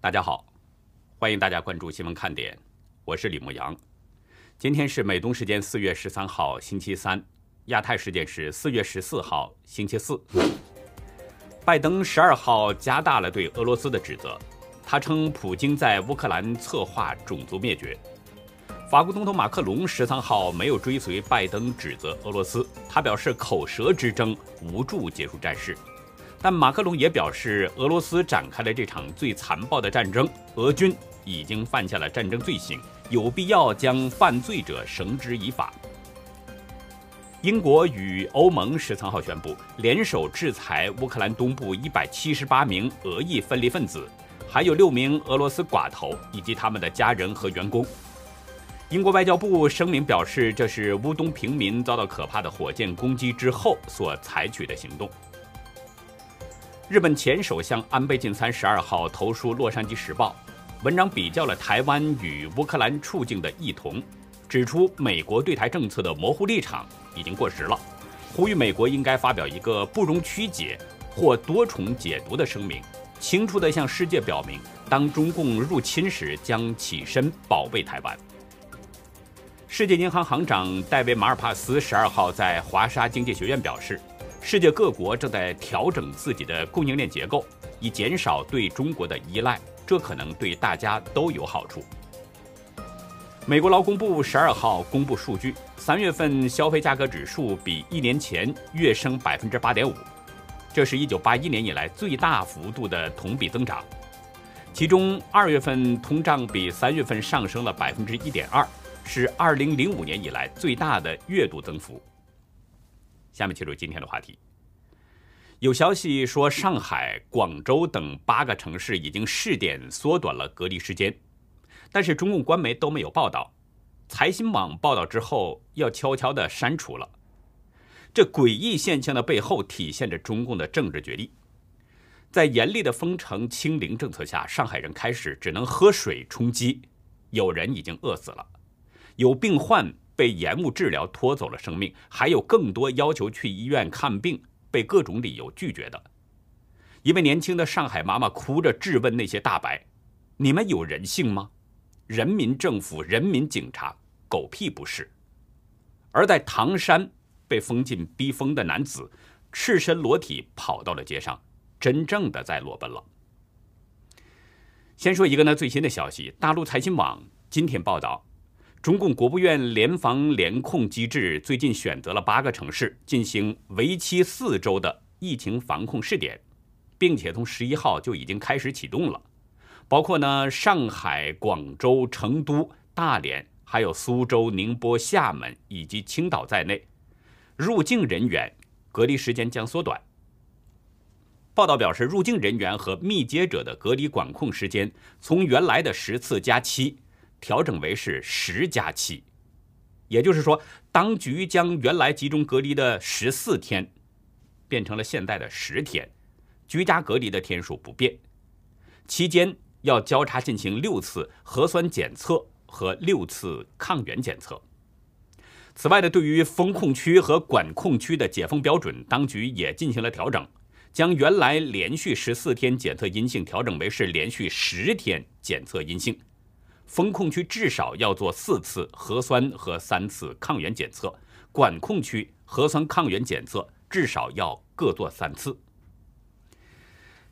大家好，欢迎大家关注新闻看点，我是李牧阳。今天是美东时间四月十三号星期三，亚太时间是四月十四号星期四。拜登十二号加大了对俄罗斯的指责，他称普京在乌克兰策划种族灭绝。法国总统马克龙十三号没有追随拜登指责俄罗斯，他表示口舌之争无助结束战事。但马克龙也表示，俄罗斯展开了这场最残暴的战争，俄军已经犯下了战争罪行，有必要将犯罪者绳之以法。英国与欧盟十三号宣布联手制裁乌克兰东部一百七十八名俄裔分离分子，还有六名俄罗斯寡头以及他们的家人和员工。英国外交部声明表示，这是乌东平民遭到可怕的火箭攻击之后所采取的行动。日本前首相安倍晋三十二号投书《洛杉矶时报》，文章比较了台湾与乌克兰处境的异同，指出美国对台政策的模糊立场已经过时了，呼吁美国应该发表一个不容曲解或多重解读的声明，清楚地向世界表明，当中共入侵时将起身保卫台湾。世界银行行长戴维·马尔帕斯十二号在华沙经济学院表示。世界各国正在调整自己的供应链结构，以减少对中国的依赖，这可能对大家都有好处。美国劳工部十二号公布数据，三月份消费价格指数比一年前跃升百分之八点五，这是一九八一年以来最大幅度的同比增长。其中，二月份通胀比三月份上升了百分之一点二，是二零零五年以来最大的月度增幅。下面进入今天的话题。有消息说，上海、广州等八个城市已经试点缩短了隔离时间，但是中共官媒都没有报道。财新网报道之后，要悄悄地删除了。这诡异现象的背后，体现着中共的政治决力。在严厉的封城清零政策下，上海人开始只能喝水充饥，有人已经饿死了，有病患。被延误治疗拖走了生命，还有更多要求去医院看病被各种理由拒绝的。一位年轻的上海妈妈哭着质问那些大白：“你们有人性吗？人民政府、人民警察，狗屁不是！”而在唐山被封禁逼疯的男子，赤身裸体跑到了街上，真正的在裸奔了。先说一个呢最新的消息，大陆财新网今天报道。中共国务院联防联控机制最近选择了八个城市进行为期四周的疫情防控试点，并且从十一号就已经开始启动了，包括呢上海、广州、成都、大连，还有苏州、宁波、厦门以及青岛在内，入境人员隔离时间将缩短。报道表示，入境人员和密接者的隔离管控时间从原来的十次加七。调整为是十加七，也就是说，当局将原来集中隔离的十四天变成了现在的十天，居家隔离的天数不变，期间要交叉进行六次核酸检测和六次抗原检测。此外呢，对于封控区和管控区的解封标准，当局也进行了调整，将原来连续十四天检测阴性调整为是连续十天检测阴性。封控区至少要做四次核酸和三次抗原检测，管控区核酸抗原检测至少要各做三次。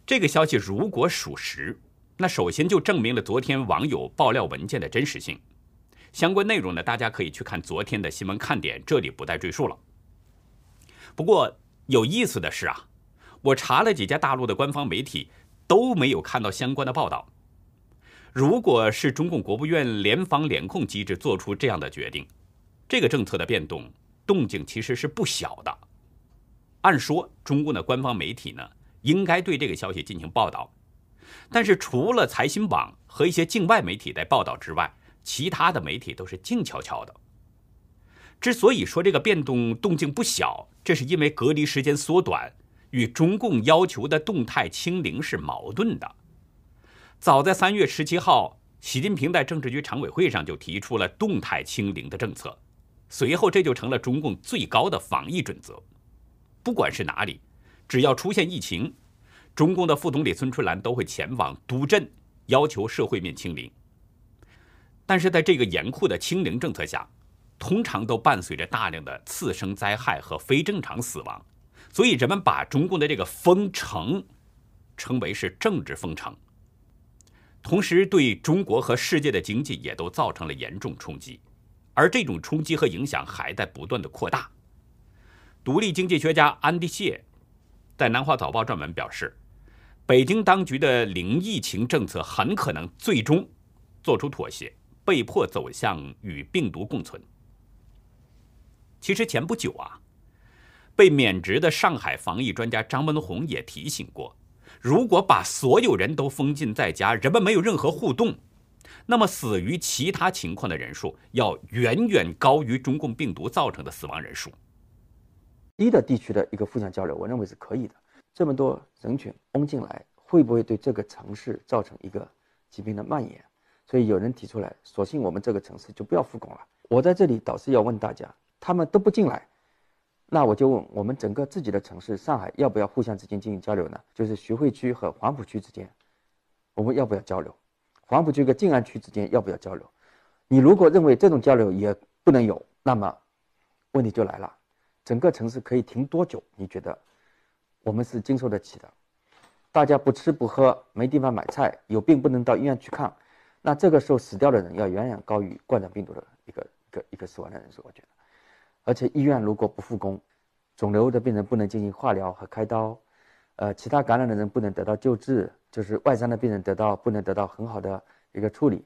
这个消息如果属实，那首先就证明了昨天网友爆料文件的真实性。相关内容呢，大家可以去看昨天的新闻看点，这里不再赘述了。不过有意思的是啊，我查了几家大陆的官方媒体，都没有看到相关的报道。如果是中共国务院联防联控机制做出这样的决定，这个政策的变动动静其实是不小的。按说，中共的官方媒体呢应该对这个消息进行报道，但是除了财新网和一些境外媒体在报道之外，其他的媒体都是静悄悄的。之所以说这个变动动静不小，这是因为隔离时间缩短与中共要求的动态清零是矛盾的。早在三月十七号，习近平在政治局常委会上就提出了动态清零的政策，随后这就成了中共最高的防疫准则。不管是哪里，只要出现疫情，中共的副总理孙春兰都会前往督阵，要求社会面清零。但是在这个严酷的清零政策下，通常都伴随着大量的次生灾害和非正常死亡，所以人们把中共的这个封城称为是政治封城，同时对中国和世界的经济也都造成了严重冲击，而这种冲击和影响还在不断的扩大。独立经济学家安迪谢在《南华早报》撰文表示，北京当局的零疫情政策很可能最终做出妥协，被迫走向与病毒共存。其实前不久啊，被免职的上海防疫专家张文宏也提醒过，如果把所有人都封禁在家，人们没有任何互动，那么死于其他情况的人数要远远高于中共病毒造成的死亡人数。低的地区的一个互相交流，我认为是可以的。这么多人群冲进来，会不会对这个城市造成一个疾病的蔓延？所以有人提出来，索性我们这个城市就不要复工了。我在这里倒是要问大家。他们都不进来，那我就问我们整个自己的城市上海要不要互相之间进行交流呢？就是徐汇区和黄浦区之间，我们要不要交流？黄浦区跟静安区之间要不要交流？你如果认为这种交流也不能有，那么问题就来了：整个城市可以停多久？你觉得我们是经受得起的？大家不吃不喝，没地方买菜，有病不能到医院去看，那这个时候死掉的人要远远高于冠状病毒的一个一个一个死亡的人数，我觉得。而且医院如果不复工，肿瘤的病人不能进行化疗和开刀，呃，其他感染的人不能得到救治，就是外伤的病人得到不能得到很好的一个处理，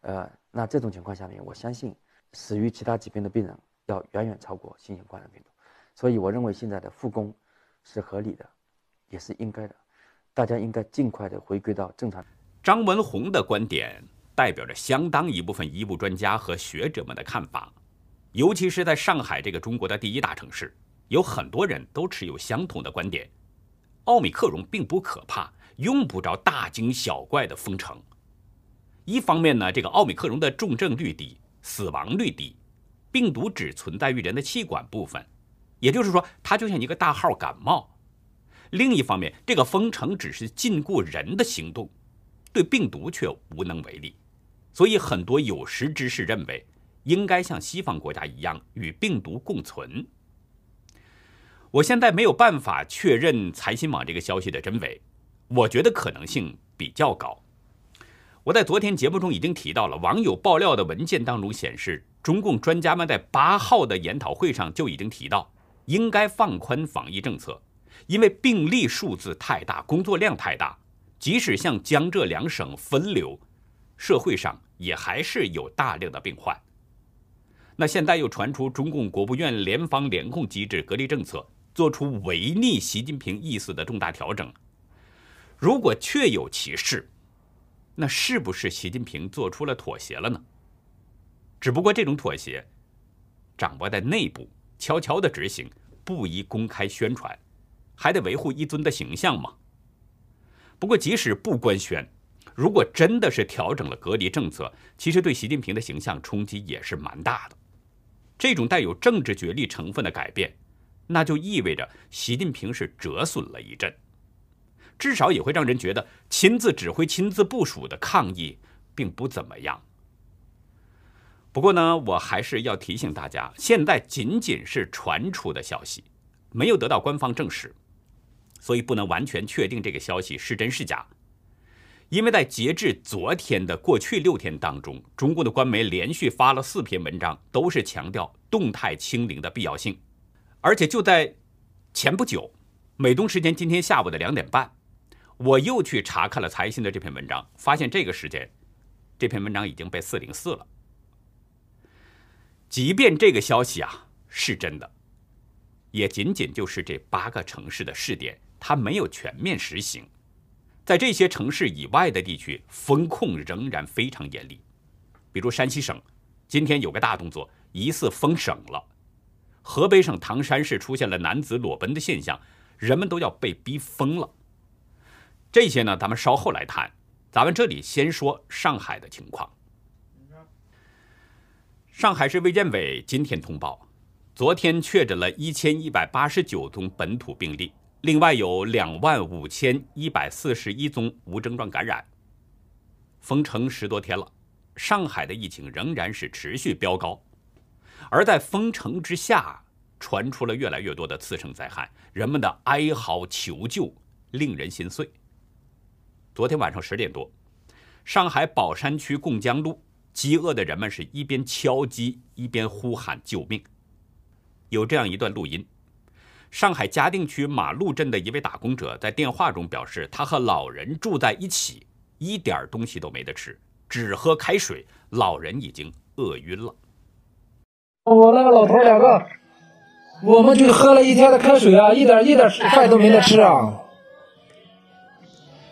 呃，那这种情况下面，我相信死于其他疾病的病人要远远超过新型冠状病毒，所以我认为现在的复工是合理的，也是应该的，大家应该尽快的回归到正常。张文宏的观点代表着相当一部分医务专家和学者们的看法。尤其是在上海这个中国的第一大城市，有很多人都持有相同的观点：奥密克戎并不可怕，用不着大惊小怪的封城。一方面呢，这个奥密克戎的重症率低，死亡率低，病毒只存在于人的气管部分，也就是说，它就像一个大号感冒。另一方面，这个封城只是禁锢人的行动，对病毒却无能为力。所以，很多有识之士认为。应该像西方国家一样与病毒共存。我现在没有办法确认财新网这个消息的真伪，我觉得可能性比较高。我在昨天节目中已经提到了，网友爆料的文件当中显示，中共专家们在八号的研讨会上就已经提到，应该放宽防疫政策，因为病例数字太大，工作量太大，即使向江浙两省分流，社会上也还是有大量的病患。那现在又传出中共国务院联防联控机制隔离政策做出违逆习近平意思的重大调整。如果确有其事，那是不是习近平做出了妥协了呢？只不过这种妥协掌握在内部，悄悄的执行，不宜公开宣传，还得维护一尊的形象嘛。不过即使不官宣，如果真的是调整了隔离政策，其实对习近平的形象冲击也是蛮大的。这种带有政治角力成分的改变，那就意味着习近平是折损了一阵，至少也会让人觉得亲自指挥、亲自部署的抗议并不怎么样。不过呢，我还是要提醒大家，现在仅仅是传出的消息，没有得到官方证实，所以不能完全确定这个消息是真是假。因为在截至昨天的过去六天当中，中共的官媒连续发了四篇文章，都是强调动态清零的必要性。而且就在前不久，美东时间今天下午的两点半，我又去查看了财新的这篇文章，发现这个时间，这篇文章已经被四零四了。即便这个消息啊是真的，也仅仅就是这八个城市的试点，它没有全面实行。在这些城市以外的地区，风控仍然非常严厉。比如山西省，今天有个大动作，疑似封省了；河北省唐山市出现了男子裸奔的现象，人们都要被逼疯了。这些呢，咱们稍后来谈。咱们这里先说上海的情况。上海市卫健委今天通报，昨天确诊了一千一百八十九宗本土病例。另外有两万五千一百四十一宗无症状感染，封城十多天了，上海的疫情仍然是持续飙高，而在封城之下，传出了越来越多的次生灾害，人们的哀嚎求救令人心碎。昨天晚上十点多，上海宝山区贡江路，饥饿的人们是一边敲击一边呼喊救命。有这样一段录音：上海嘉定区马路镇的一位打工者在电话中表示，他和老人住在一起。一点东西都没得吃，只喝开水。老人已经饿晕了。我那个老头两个，我们就喝了一天的开水啊，一点一点饭都没得吃啊。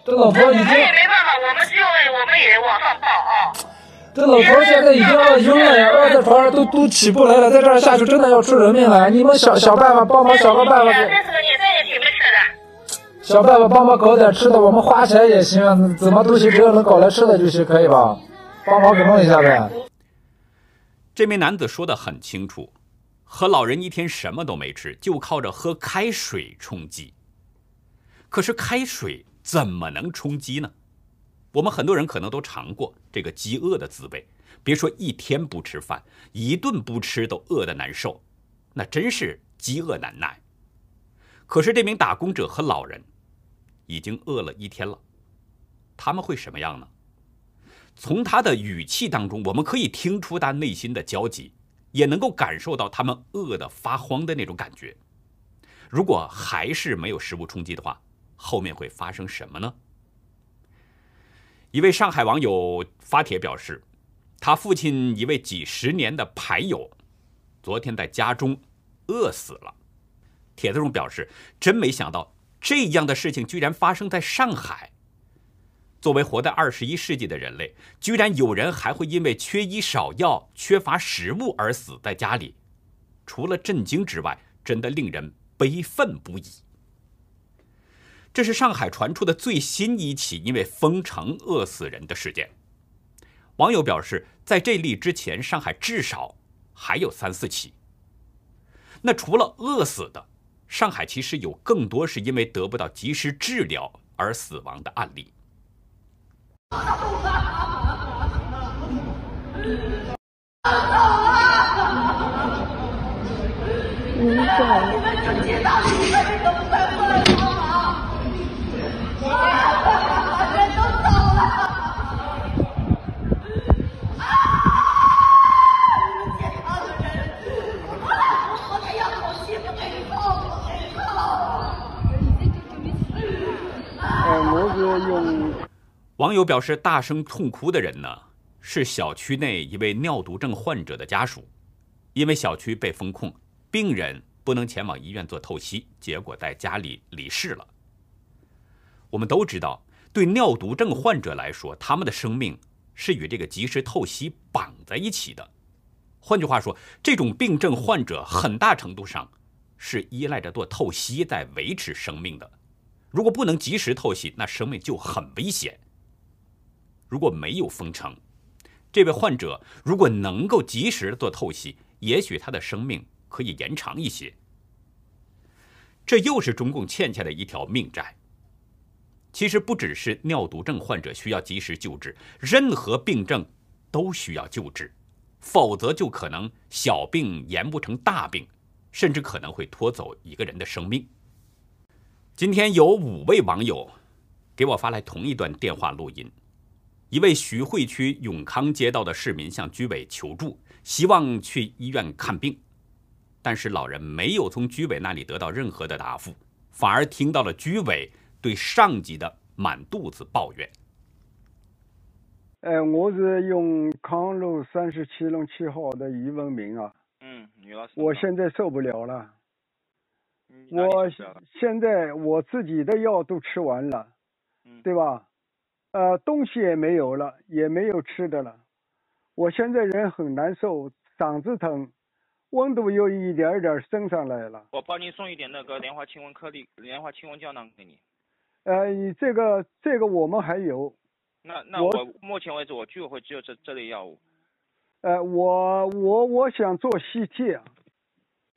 这老头已经，也没办法，我们就我们也往上报啊。这老头现在已经饿晕了呀，饿在床上都都起不来了，在这儿下去真的要出人命了。你们想想办法，帮忙想个办法。这是个你这也挺没吃的。想办法帮忙搞点吃的，我们花钱也行，怎么都行，只要能搞来吃的就行，可以吧？帮忙给弄一下呗。这名男子说的很清楚，和老人一天什么都没吃，就靠着喝开水充饥。可是开水怎么能充饥呢？我们很多人可能都尝过这个饥饿的滋味，别说一天不吃饭，一顿不吃都饿得难受，那真是饥饿难耐。可是这名打工者和老人。已经饿了一天了，他们会什么样呢？从他的语气当中，我们可以听出他内心的焦急，也能够感受到他们饿得发慌的那种感觉。如果还是没有食物充饥的话，后面会发生什么呢？一位上海网友发帖表示，他父亲一位几十年的牌友，昨天在家中饿死了。帖子中表示，真没想到。这样的事情居然发生在上海。作为活在二十一世纪的人类，居然有人还会因为缺医少药、缺乏食物而死在家里，除了震惊之外，真的令人悲愤不已。这是上海传出的最新一起因为封城饿死人的事件。网友表示，在这例之前，上海至少还有三四起。那除了饿死的？上海其实有更多是因为得不到及时治疗而死亡的案例。网友表示，大声痛哭的人呢，是小区内一位尿毒症患者的家属。因为小区被封控，病人不能前往医院做透析，结果在家里离世了。我们都知道，对尿毒症患者来说，他们的生命是与这个及时透析绑在一起的。换句话说，这种病症患者很大程度上是依赖着做透析在维持生命的。如果不能及时透析，那生命就很危险。如果没有封城，这位患者如果能够及时做透析，也许他的生命可以延长一些。这又是中共欠下的一条命债。其实不只是尿毒症患者需要及时救治，任何病症都需要救治，否则就可能小病延不成大病，甚至可能会拖走一个人的生命。今天有五位网友给我发来同一段电话录音。一位徐汇区永康街道的市民向居委求助，希望去医院看病，但是老人没有从居委那里得到任何的答复，反而听到了居委对上级的满肚子抱怨。哎，我是永康路三十七弄七号的于文明啊。嗯，女老师。我现在受不了了。我现在我自己的药都吃完了，对吧？呃，东西也没有了，也没有吃的了。我现在人很难受，嗓子疼，温度又一点一点升上来了。我帮您送一点那个莲花清瘟颗粒、莲花清瘟胶囊给你。呃，你这个这个我们还有。那那我目前为止我居委会只有这这类药物。呃，我我我想做 CT。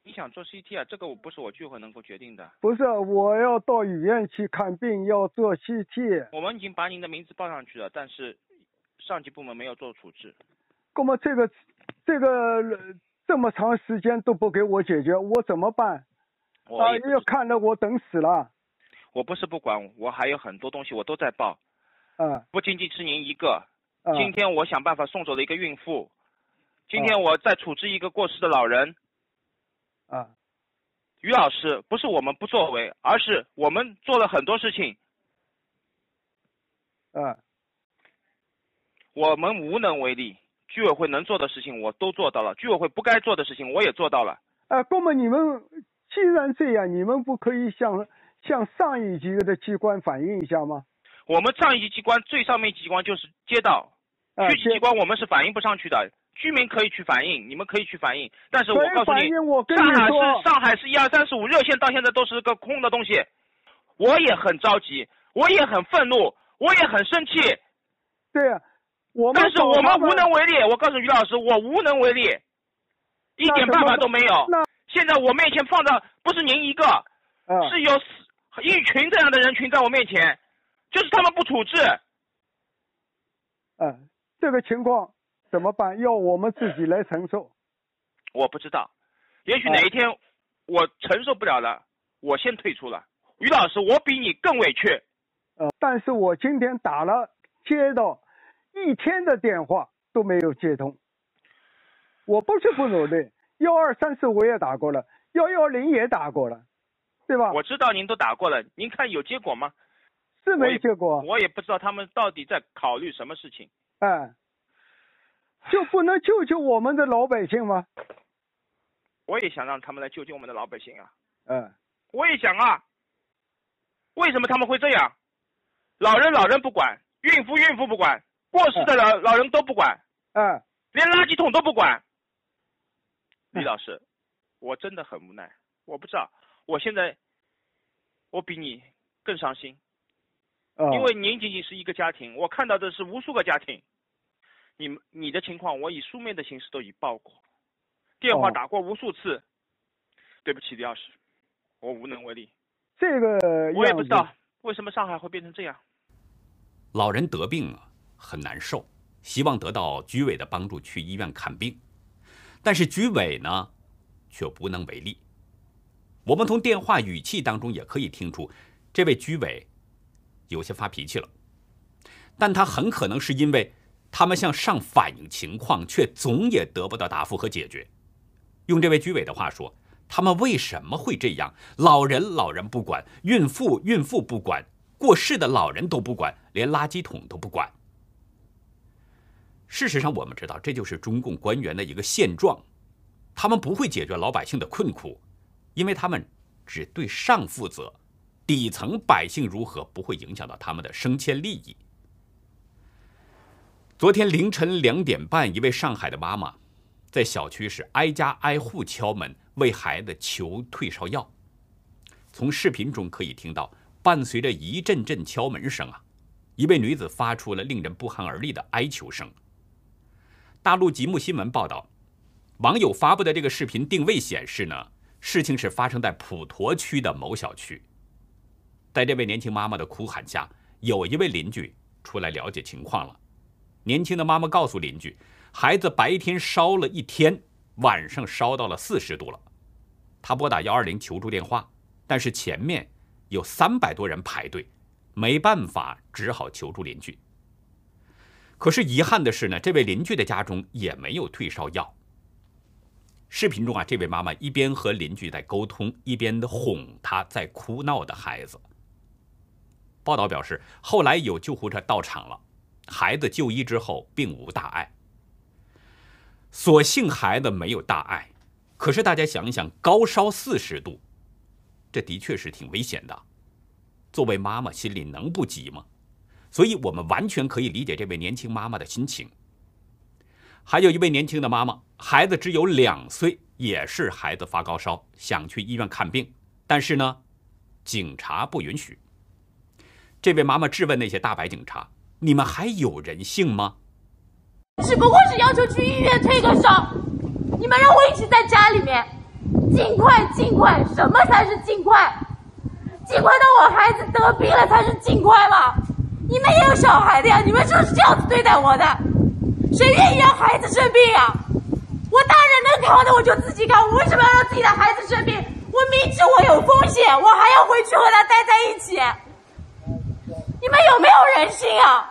你想做 CT 啊？这个我不是我聚会能够决定的。不是，我要到医院去看病，要做 CT。我们已经把您的名字报上去了，但是上级部门没有做处置。哥们这个这个这么长时间都不给我解决，我怎么办？啊，要看着我等死了。我不是不管，我还有很多东西我都在报。嗯。不仅仅是您一个。今天我想办法送走了一个孕妇。今天我在处置一个过世的老人。啊。于老师，不是我们不作为，而是我们做了很多事情。嗯。我们无能为力。居委会能做的事情我都做到了，居委会不该做的事情我也做到了。啊，那么你们既然这样，你们不可以向向上一级的机关反映一下吗？我们上一级机关最上面机关就是街道，区级机关我们是反映不上去的。居民可以去反映，你们可以去反映，但是我告诉你，上海市上海市一二三四五热线到现在都是个空的东西，我也很着急，我也很愤怒，我也很生气。对呀。但是我们无能为力，我告诉于老师，我无能为力，一点办法都没有。现在我面前放的不是您一个，是有一群这样的人群在我面前，就是他们不处置。嗯，这个情况怎么办？要我们自己来承受。我不知道，也许哪一天我承受不了了，我先退出了。于老师，我比你更委屈。呃，但是我今天打了接到。一天的电话都没有接通，我不是不努力，幺二三四我也打过了，幺幺零也打过了，对吧？我知道您都打过了，您看有结果吗？是没结果。我也不知道他们到底在考虑什么事情。哎，就不能救救我们的老百姓吗？我也想让他们来救救我们的老百姓啊。嗯。我也想啊。为什么他们会这样？老人老人不管，孕妇孕妇不管。过世的老老人都不管，嗯，连垃圾桶都不管。李老师，我真的很无奈，我不知道，我现在我比你更伤心，因为您仅仅是一个家庭，我看到的是无数个家庭。你们你的情况，我以书面的形式都已报过，电话打过无数次。对不起，李老师，我无能为力。这个我也不知道为什么上海会变成这样。老人得病啊。很难受，希望得到居委的帮助去医院看病，但是居委呢，却无能为力。我们从电话语气当中也可以听出，这位居委有些发脾气了，但他很可能是因为他们向上反映情况，却总也得不到答复和解决。用这位居委的话说，他们为什么会这样？老人老人不管，孕妇孕妇不管，过世的老人都不管，连垃圾桶都不管。事实上，我们知道这就是中共官员的一个现状，他们不会解决老百姓的困苦，因为他们只对上负责，底层百姓如何不会影响到他们的升迁利益。昨天凌晨两点半，一位上海的妈妈在小区是挨家挨户敲门为孩子求退烧药，从视频中可以听到，伴随着一阵阵敲门声啊，一位女子发出了令人不寒而栗的哀求声。大陆极目新闻报道，网友发布的这个视频定位显示呢，事情是发生在普陀区的某小区。在这位年轻妈妈的哭喊下，有一位邻居出来了解情况了。年轻的妈妈告诉邻居，孩子白天烧了一天，晚上烧到了四十度了。她拨打幺二零求助电话，但是前面有三百多人排队，没办法，只好求助邻居。可是遗憾的是呢，这位邻居的家中也没有退烧药。视频中啊，这位妈妈一边和邻居在沟通，一边的哄他在哭闹的孩子。报道表示，后来有救护车到场了，孩子就医之后并无大碍。所幸孩子没有大碍，可是大家想一想，高烧四十度，这的确是挺危险的。作为妈妈，心里能不急吗？所以，我们完全可以理解这位年轻妈妈的心情。还有一位年轻的妈妈，孩子只有两岁，也是孩子发高烧，想去医院看病，但是呢，警察不允许。这位妈妈质问那些大白警察：“你们还有人性吗？”只不过是要求去医院退个烧，你们让我一直在家里面，尽快尽快，什么才是尽快？尽快到我孩子得病了才是尽快吗？你们也有小孩的呀，你们就是这样子对待我的，谁愿意让孩子生病啊？我大人能扛的我就自己扛，我为什么要让自己的孩子生病？我明知我有风险，我还要回去和他待在一起。你们有没有人性啊？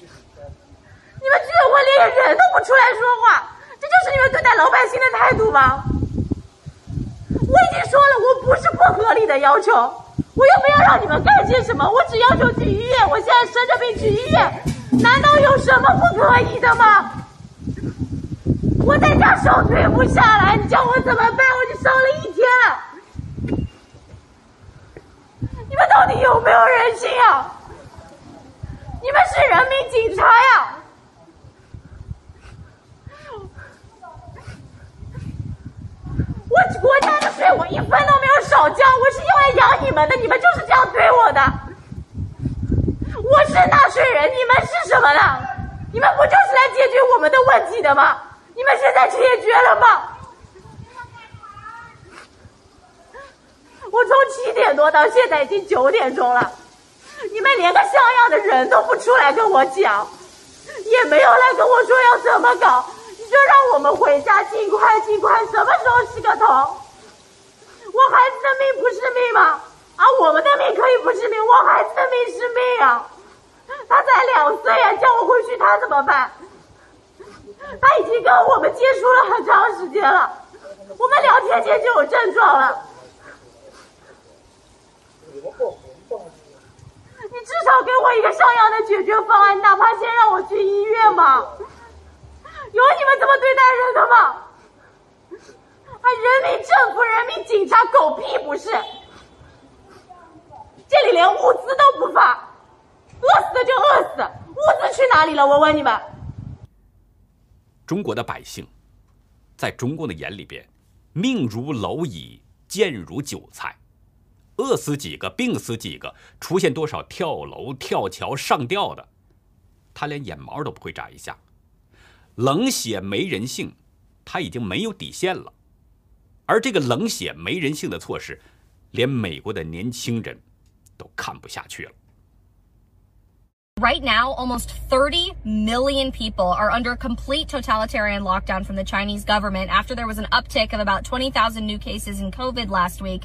你们居然我连人都不出来说话，这就是你们对待老百姓的态度吗？我已经说了，我不是不合理的要求，我又没有让你们干些什么，我只要求去医院。我现在生着病去医院，难道有什么不可以的吗？我在家手推不下来，你叫我怎么办？我就烧了一天了。们到底有没有人性啊？你们是人民警察呀！我国家的税我一分都没有少交，我是用来养你们的，你们就是这样对我的。我是纳税人，你们是什么呢？你们不就是来解决我们的问题的吗？你们现在解决了吗？我从七点多到现在已经九点钟了，你们连个像样的人都不出来跟我讲，也没有来跟我说要怎么搞。你就让我们回家，尽快尽快，什么时候洗个头？我孩子的命不是命吗？啊，我们的命可以不是命，我孩子的命是命啊！他才两岁啊，叫我回去他怎么办？他已经跟我们接触了很长时间了，我们两天前就有症状了。你至少给我一个像样的解决方案，哪怕先让我去医院嘛。有你们这么对待人的吗？啊，人民政府、人民警察，狗屁不是！这里连物资都不发，饿死的就饿死，物资去哪里了？我问你们。中国的百姓，在中共的眼里边，命如蝼蚁，贱如韭菜，饿死几个，病死几个，出现多少跳楼、跳桥、上吊的，他连眼毛都不会眨一下。冷血没人性，他已经没有底线了。而这个冷血没人性的措施，连美国的年轻人都看不下去了。Right now, almost 30 million people are under complete totalitarian lockdown from the Chinese government after there was an uptick of about 20,000 new cases in COVID last week.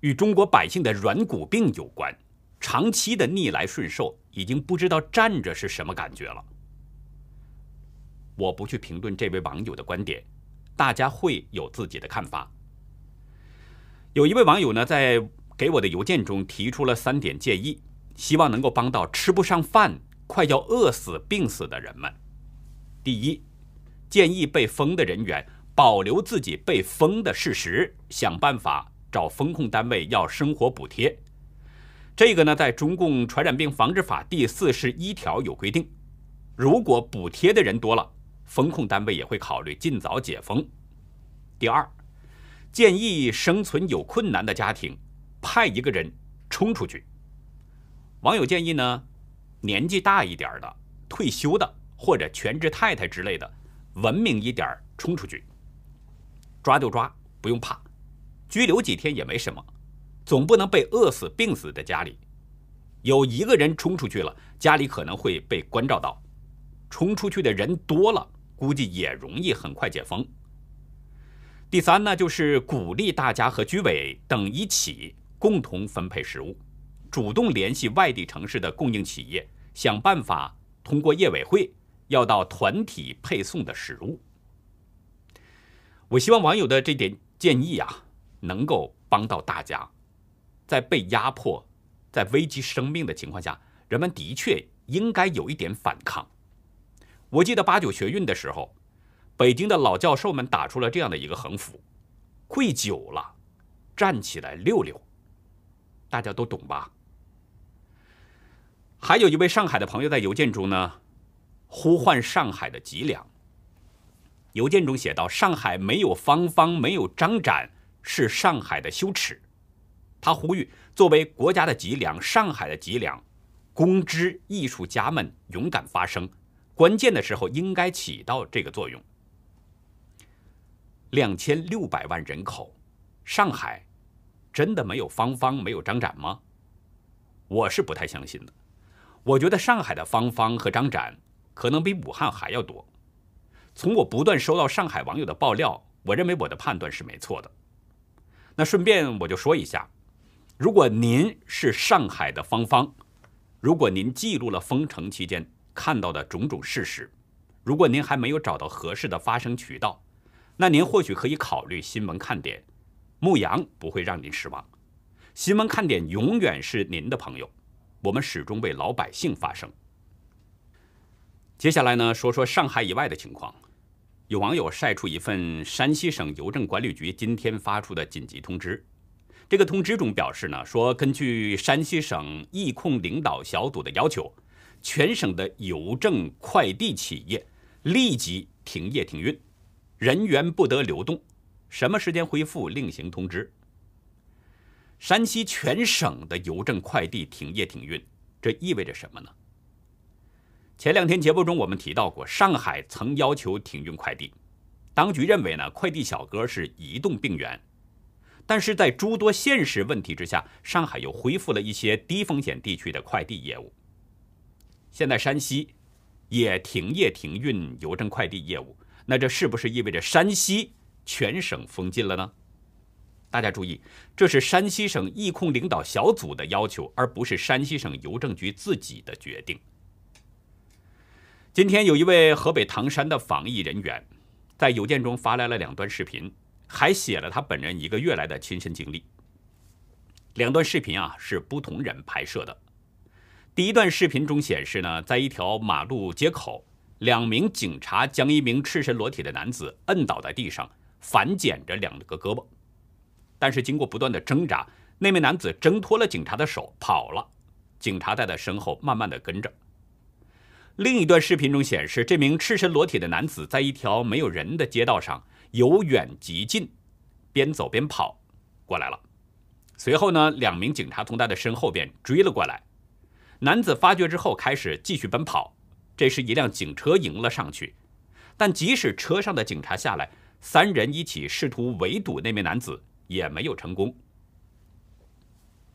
与中国百姓的软骨病有关。长期的逆来顺受，已经不知道站着是什么感觉了。”我不去评论这位网友的观点，大家会有自己的看法。有一位网友呢在给我的邮件中提出了三点建议，希望能够帮到吃不上饭。快要饿死、病死的人们，第一，建议被封的人员保留自己被封的事实，想办法找风控单位要生活补贴。这个呢，在中共传染病防治法第四十一条有规定，如果补贴的人多了，风控单位也会考虑尽早解封。第二，建议生存有困难的家庭派一个人冲出去。网友建议呢？年纪大一点的、退休的或者全职太太之类的，文明一点冲出去，抓就抓，不用怕，拘留几天也没什么，总不能被饿死、病死在家里。有一个人冲出去了，家里可能会被关照到，冲出去的人多了，估计也容易很快解封。第三呢，就是鼓励大家和居委等一起共同分配食物。主动联系外地城市的供应企业，想办法通过业委会要到团体配送的食物。我希望网友的这点建议啊，能够帮到大家。在被压迫、在危及生命的情况下，人们的确应该有一点反抗。我记得八九学运的时候，北京的老教授们打出了这样的一个横幅：“跪久了，站起来溜溜。”大家都懂吧？还有一位上海的朋友在邮件中呢，呼唤上海的脊梁。邮件中写道：“上海没有芳芳，没有张展，是上海的羞耻。”他呼吁作为国家的脊梁，上海的脊梁，公知艺术家们勇敢发声，关键的时候应该起到这个作用。两千六百万人口，上海真的没有芳芳，没有张展吗？我是不太相信的。我觉得上海的芳芳和张展可能比武汉还要多。从我不断收到上海网友的爆料，我认为我的判断是没错的。那顺便我就说一下，如果您是上海的芳芳，如果您记录了封城期间看到的种种事实，如果您还没有找到合适的发声渠道，那您或许可以考虑新闻看点。牧羊不会让您失望，新闻看点永远是您的朋友，我们始终为老百姓发声。接下来呢，说说上海以外的情况。有网友晒出一份山西省邮政管理局今天发出的紧急通知。这个通知中表示呢，说根据山西省疫控领导小组的要求，全省的邮政快递企业立即停业停运，人员不得流动。什么时间恢复另行通知。山西全省的邮政快递停业停运，这意味着什么呢？前两天节目中我们提到过，上海曾要求停运快递，当局认为呢，快递小哥是移动病源，但是在诸多现实问题之下，上海又恢复了一些低风险地区的快递业务。现在山西也停业停运邮政快递业务，那这是不是意味着山西全省封禁了呢？大家注意，这是山西省疫控领导小组的要求，而不是山西省邮政局自己的决定。今天有一位河北唐山的防疫人员，在邮件中发来了两段视频，还写了他本人一个月来的亲身经历。两段视频啊是不同人拍摄的。第一段视频中显示呢，在一条马路街口，两名警察将一名赤身裸体的男子摁倒在地上，反剪着两个胳膊。但是经过不断的挣扎，那名男子挣脱了警察的手跑了，警察在他身后慢慢的跟着。另一段视频中显示，这名赤身裸体的男子在一条没有人的街道上由远及近，边走边跑过来了。随后呢，两名警察从他的身后边追了过来。男子发觉之后，开始继续奔跑。这时，一辆警车迎了上去，但即使车上的警察下来，三人一起试图围堵那名男子，也没有成功。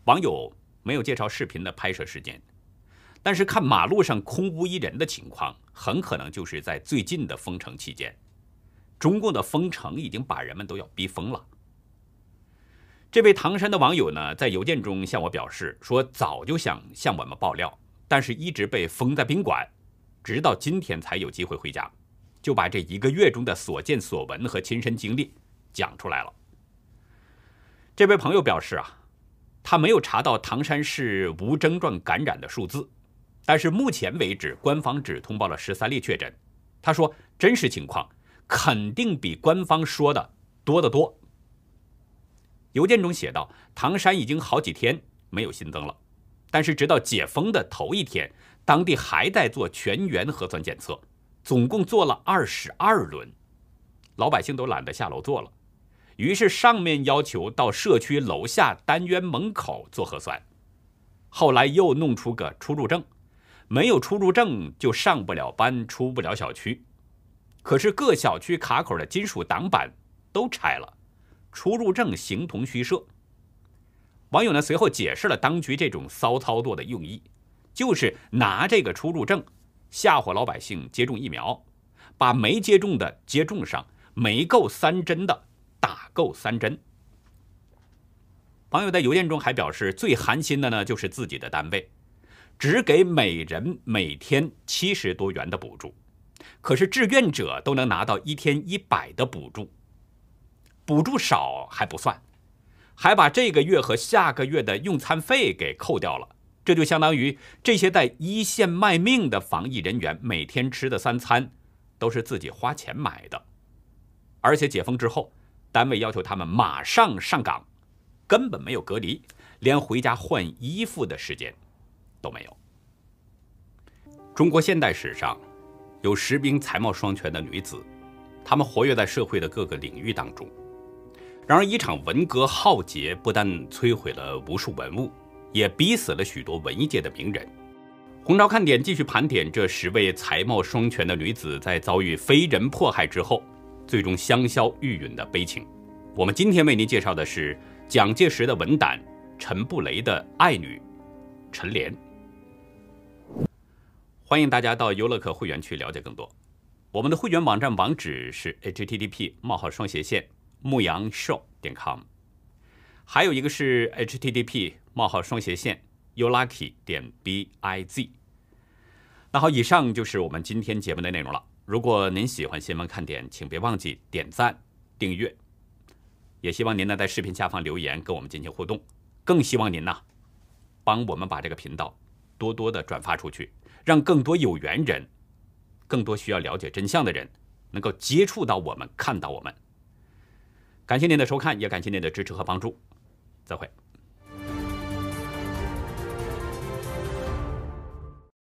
网友没有介绍视频的拍摄时间。但是看马路上空无一人的情况，很可能就是在最近的封城期间，中共的封城已经把人们都要逼疯了。这位唐山的网友呢，在邮件中向我表示说，早就想向我们爆料，但是一直被封在宾馆，直到今天才有机会回家，就把这一个月中的所见所闻和亲身经历讲出来了。这位朋友表示啊，他没有查到唐山市无症状感染的数字。但是目前为止，官方只通报了十三例确诊。他说，真实情况肯定比官方说的多得多。邮件中写道，唐山已经好几天没有新增了，但是直到解封的头一天，当地还在做全员核酸检测，总共做了二十二轮，老百姓都懒得下楼做了，于是上面要求到社区楼下单元门口做核酸，后来又弄出个出入证。没有出入证就上不了班，出不了小区。可是各小区卡口的金属挡板都拆了，出入证形同虚设。网友呢随后解释了当局这种骚操作的用意，就是拿这个出入证吓唬老百姓接种疫苗，把没接种的接种上，没够三针的打够三针。网友在邮件中还表示，最寒心的呢就是自己的单位。只给每人每天七十多元的补助，可是志愿者都能拿到一天一百的补助。补助少还不算，还把这个月和下个月的用餐费给扣掉了。这就相当于这些在一线卖命的防疫人员每天吃的三餐都是自己花钱买的。而且解封之后，单位要求他们马上上岗，根本没有隔离，连回家换衣服的时间。都没有。中国现代史上有十名才貌双全的女子，她们活跃在社会的各个领域当中。然而，一场文革浩劫不但摧毁了无数文物，也逼死了许多文艺界的名人。红潮看点继续盘点这十位才貌双全的女子在遭遇非人迫害之后，最终香消玉殒的悲情。我们今天为您介绍的是蒋介石的文胆陈布雷的爱女陈莲。欢迎大家到优乐客会员区了解更多。我们的会员网站网址是 http: 冒号双斜线牧羊 show 点 com，还有一个是 http: 冒号双斜线 youlucky 点 biz。那好，以上就是我们今天节目的内容了。如果您喜欢新闻看点，请别忘记点赞、订阅。也希望您呢在视频下方留言跟我们进行互动。更希望您呢帮我们把这个频道多多的转发出去，让更多有缘人、更多需要了解真相的人能够接触到我们、看到我们。感谢您的收看，也感谢您的支持和帮助。再会。